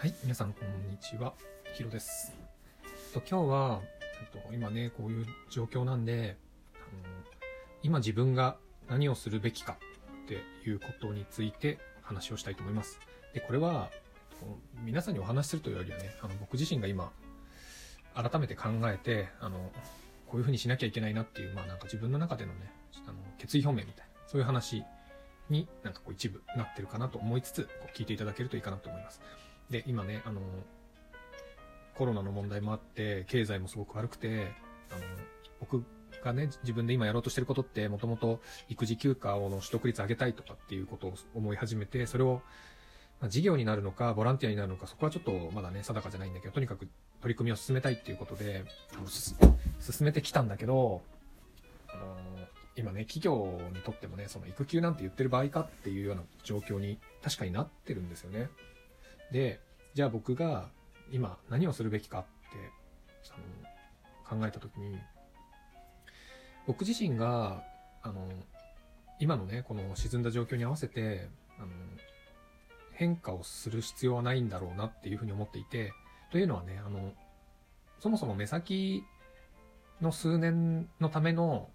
はい、皆さんこんにちは。ヒロです。今日は、えっと、今ね、こういう状況なんで、あの今自分が何をするべきかっていうことについて話をしたいと思います。で、これは、えっと皆さんにお話しするというよりはね、あの僕自身が今、改めて考えて、あの、こういうふうにしなきゃいけないなっていう、まあなんか自分の中でのね、あの決意表明みたいな、そういう話になんかこう一部なってるかなと思いつつ、こう聞いていただけるといいかなと思います。で、今ね、あの、コロナの問題もあって、経済もすごく悪くて、あの、僕がね、自分で今やろうとしてることって、もともと育児休暇をの取得率上げたいとかっていうことを思い始めて、それを、ま、事業になるのか、ボランティアになるのか、そこはちょっとまだね、定かじゃないんだけど、とにかく取り組みを進めたいっていうことで、進めてきたんだけど、あの今ね、企業にとってもね、その育休なんて言ってる場合かっていうような状況に確かになってるんですよね。で、じゃあ僕が今何をするべきかってあの考えた時に、僕自身が、あの、今のね、この沈んだ状況に合わせて、あの、変化をする必要はないんだろうなっていうふうに思っていて、というのはね、あの、そもそも目先の数年のための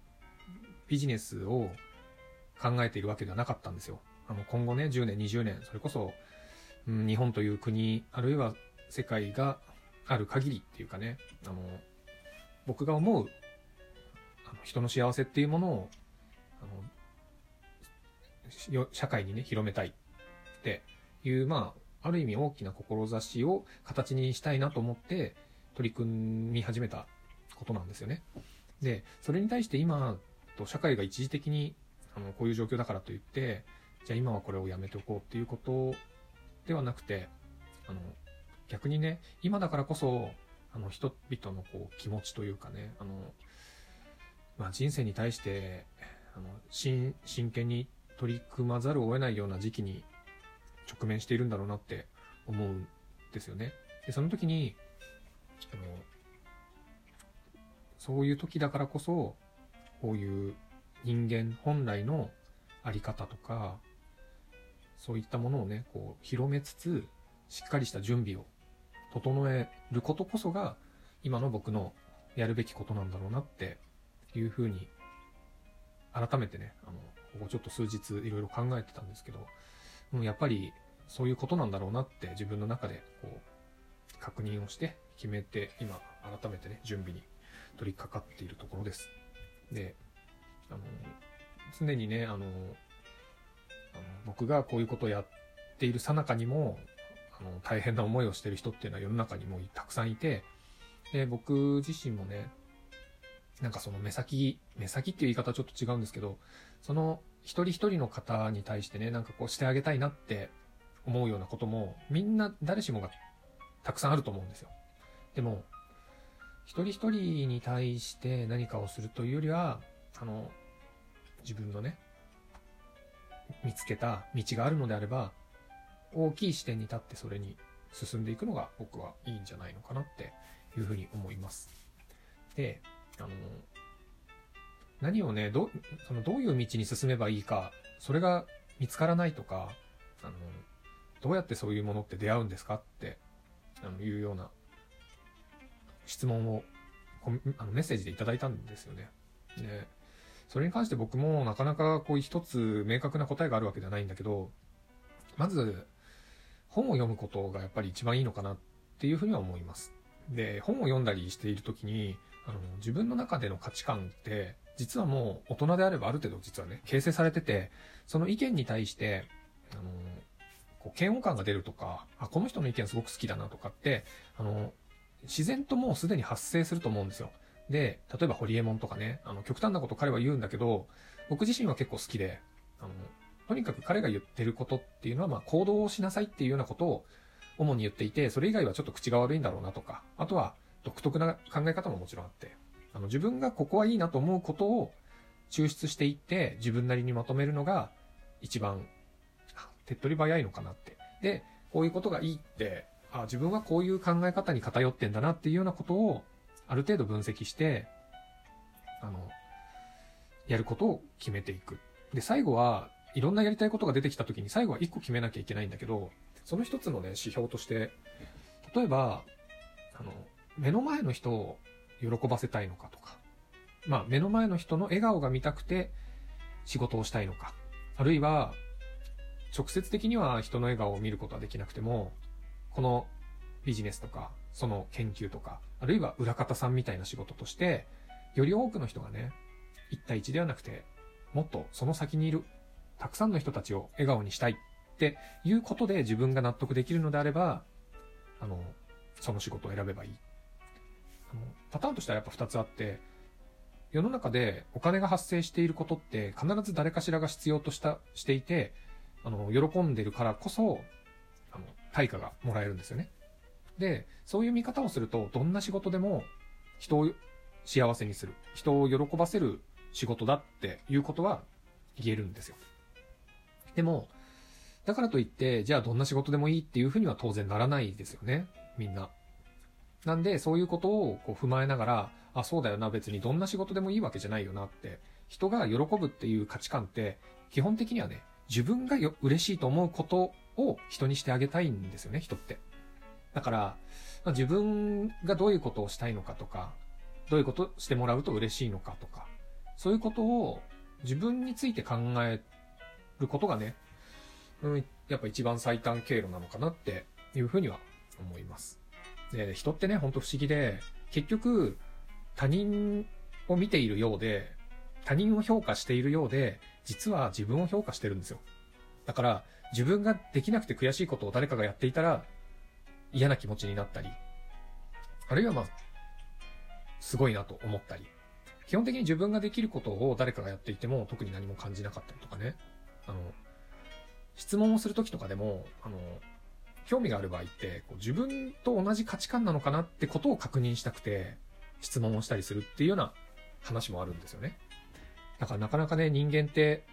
ビジネスを考えているわけではなかったんですよ。あの、今後ね、10年、20年、それこそ、日本という国、あるいは世界がある限りっていうかね、あの、僕が思う、あの人の幸せっていうものを、あの、社会にね、広めたいっていう、まあ、ある意味大きな志を形にしたいなと思って取り組み始めたことなんですよね。で、それに対して今、と社会が一時的にあのこういう状況だからといって、じゃあ今はこれをやめておこうっていうことではなくて、あの、逆にね、今だからこそ、あの、人々のこう気持ちというかね、あの、まあ人生に対して、あの、真、真剣に取り組まざるを得ないような時期に直面しているんだろうなって思うんですよね。で、その時に、あの、そういう時だからこそ、こういう人間本来のあり方とか、そういったものをね、こう、広めつつ、しっかりした準備を整えることこそが、今の僕のやるべきことなんだろうなっていうふうに、改めてね、あの、ここちょっと数日いろいろ考えてたんですけど、うん、やっぱりそういうことなんだろうなって自分の中でこう、確認をして決めて、今改めてね、準備に取り掛かっているところです。で、あの、常にね、あの、あの僕がこういうことをやっている最中にも、あの、大変な思いをしてる人っていうのは世の中にもたくさんいて、で、僕自身もね、なんかその目先、目先っていう言い方はちょっと違うんですけど、その一人一人の方に対してね、なんかこうしてあげたいなって思うようなことも、みんな誰しもがたくさんあると思うんですよ。でも、一人一人に対して何かをするというよりは、あの、自分のね、見つけた道があるのであれば、大きい視点に立ってそれに進んでいくのが僕はいいんじゃないのかなっていうふうに思います。で、あの、何をね、ど、そのどういう道に進めばいいか、それが見つからないとか、あの、どうやってそういうものって出会うんですかって、あの、いうような質問をあのメッセージでいただいたんですよね。で、それに関して僕もなかなかこう一つ明確な答えがあるわけではないんだけど、まず本を読むことがやっぱり一番いいのかなっていうふうには思います。で、本を読んだりしているときに、あの、自分の中での価値観って、実はもう大人であればある程度実はね、形成されてて、その意見に対して、あの、こう嫌悪感が出るとか、あ、この人の意見すごく好きだなとかって、あの、自然ともうすでに発生すると思うんですよ。で、例えばホリエモンとかね、あの、極端なこと彼は言うんだけど、僕自身は結構好きで、あの、とにかく彼が言ってることっていうのは、まあ、行動をしなさいっていうようなことを主に言っていて、それ以外はちょっと口が悪いんだろうなとか、あとは独特な考え方ももちろんあって、あの、自分がここはいいなと思うことを抽出していって、自分なりにまとめるのが一番、手っ取り早いのかなって。で、こういうことがいいって、あ、自分はこういう考え方に偏ってんだなっていうようなことを、ある程度分析して、あの、やることを決めていく。で、最後は、いろんなやりたいことが出てきた時に最後は一個決めなきゃいけないんだけど、その一つのね、指標として、例えば、あの、目の前の人を喜ばせたいのかとか、まあ、目の前の人の笑顔が見たくて仕事をしたいのか、あるいは、直接的には人の笑顔を見ることはできなくても、このビジネスとか、その研究とか、あるいは裏方さんみたいな仕事として、より多くの人がね、一対一ではなくて、もっとその先にいる、たくさんの人たちを笑顔にしたいっていうことで自分が納得できるのであれば、あの、その仕事を選べばいい。あの、パターンとしてはやっぱ二つあって、世の中でお金が発生していることって必ず誰かしらが必要とした、していて、あの、喜んでるからこそ、あの、対価がもらえるんですよね。で、そういう見方をすると、どんな仕事でも人を幸せにする、人を喜ばせる仕事だっていうことは言えるんですよ。でも、だからといって、じゃあどんな仕事でもいいっていうふうには当然ならないですよね。みんな。なんで、そういうことをこう踏まえながら、あ、そうだよな、別にどんな仕事でもいいわけじゃないよなって、人が喜ぶっていう価値観って、基本的にはね、自分がよ嬉しいと思うことを人にしてあげたいんですよね、人って。だから、自分がどういうことをしたいのかとか、どういうことしてもらうと嬉しいのかとか、そういうことを自分について考えることがね、うん、やっぱ一番最短経路なのかなっていうふうには思います。で、人ってね、ほんと不思議で、結局、他人を見ているようで、他人を評価しているようで、実は自分を評価してるんですよ。だから、自分ができなくて悔しいことを誰かがやっていたら、嫌な気持ちになったり、あるいはまあ、すごいなと思ったり、基本的に自分ができることを誰かがやっていても特に何も感じなかったりとかね。あの、質問をするときとかでも、あの、興味がある場合って、こう自分と同じ価値観なのかなってことを確認したくて、質問をしたりするっていうような話もあるんですよね。だからなかなかね、人間って、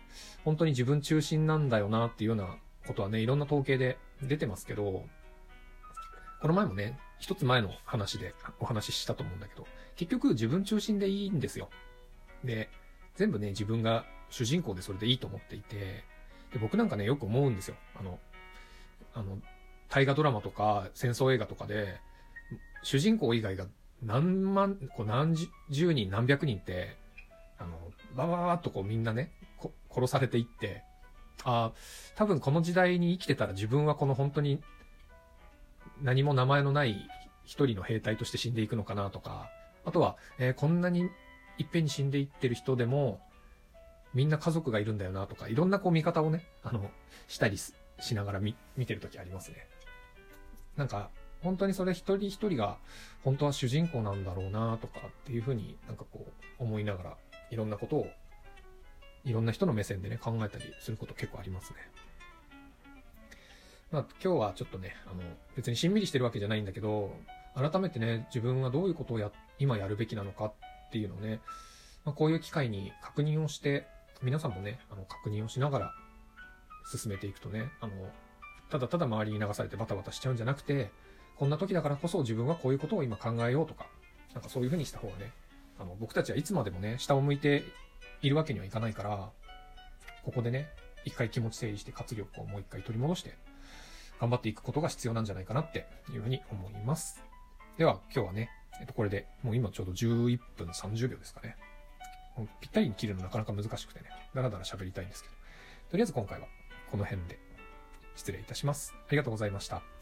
本当に自分中心なんだよなっていうようなことはね、いろんな統計で出てますけど、この前もね、一つ前の話でお話ししたと思うんだけど、結局自分中心でいいんですよ。で、全部ね、自分が主人公でそれでいいと思っていて、で僕なんかね、よく思うんですよ。あの、あの、大河ドラマとか戦争映画とかで、主人公以外が何万、こう何十人何百人って、あの、ババババッとこうみんなね、殺されていって、ああ、多分この時代に生きてたら自分はこの本当に何も名前のない一人の兵隊として死んでいくのかなとか、あとは、えーこんなにいっぺんに死んでいってる人でも、みんな家族がいるんだよなとか、いろんなこう見方をね、あの、したりしながら見、てるときありますね。なんか、本当にそれ一人一人が、本当は主人公なんだろうなとかっていうふうになんかこう、思いながら、いろんなことを、いろんな人の目線でね、考えたりすること結構ありますね。まあ、今日はちょっとね、あの、別にしんみりしてるわけじゃないんだけど、改めてね、自分はどういうことをや、今やるべきなのかっていうのをね、まあ、こういう機会に確認をして、皆さんもね、あの、確認をしながら進めていくとね、あの、ただただ周りに流されてバタバタしちゃうんじゃなくて、こんな時だからこそ自分はこういうことを今考えようとか、なんかそういう風にした方がね、あの、僕たちはいつまでもね、下を向いているわけにはいかないから、ここでね、一回気持ち整理して活力をもう一回取り戻して、頑張っていくことが必要なんじゃないかなっていうふうに思います。では、今日はね、えっと、これで、もう今ちょうど11分30秒ですかね。ぴったりに切るのなかなか難しくてね、だらだら喋りたいんですけど、とりあえず今回はこの辺で失礼いたします。ありがとうございました。